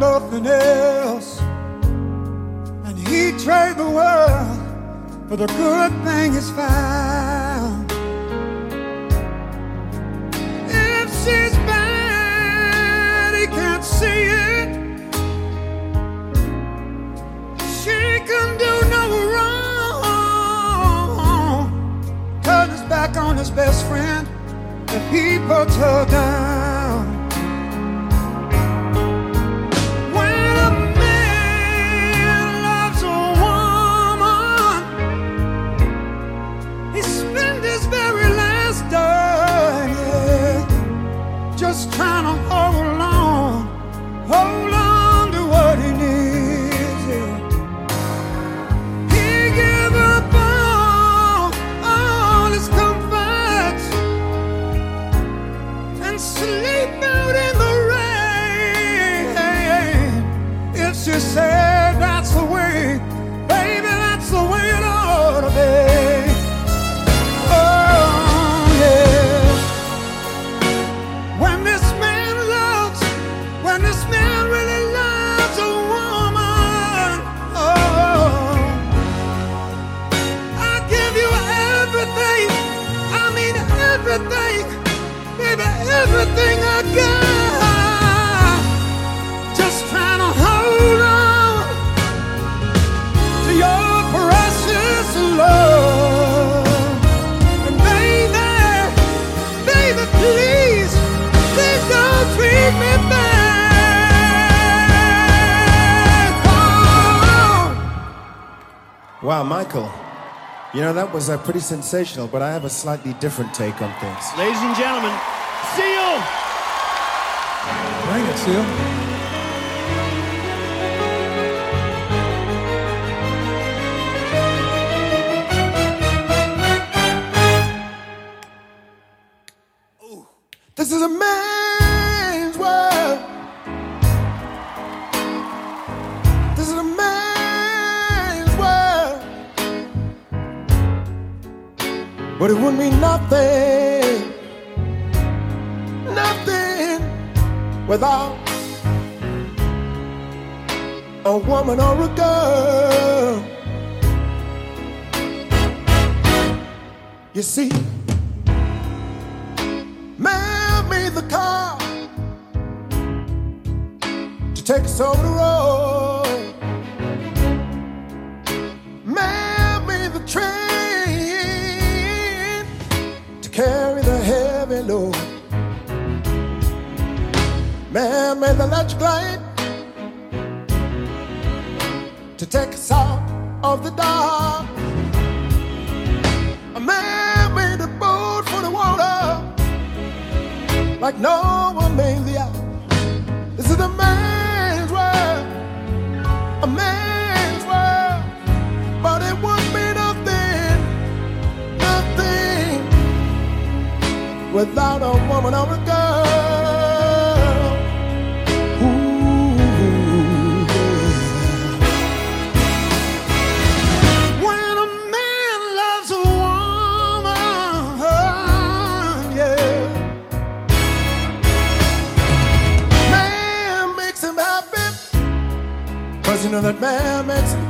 nothing else. And he'd trade the world for the good thing he's found. If she's bad, he can't see it. She can do no wrong. Turn his back on his best friend if he puts her down. Sleep out Wow, Michael. You know, that was uh, pretty sensational, but I have a slightly different take on things. Ladies and gentlemen, Seal! Bring it, Seal. But it would mean nothing, nothing without a woman or a girl. You see, man made the car to take us over the road. Man made the electric light to take us out of the dark. A man made a boat for the water like Noah made the hour. This is a man's world, a man's world, but it would be nothing, nothing without a woman or a girl. That man makes.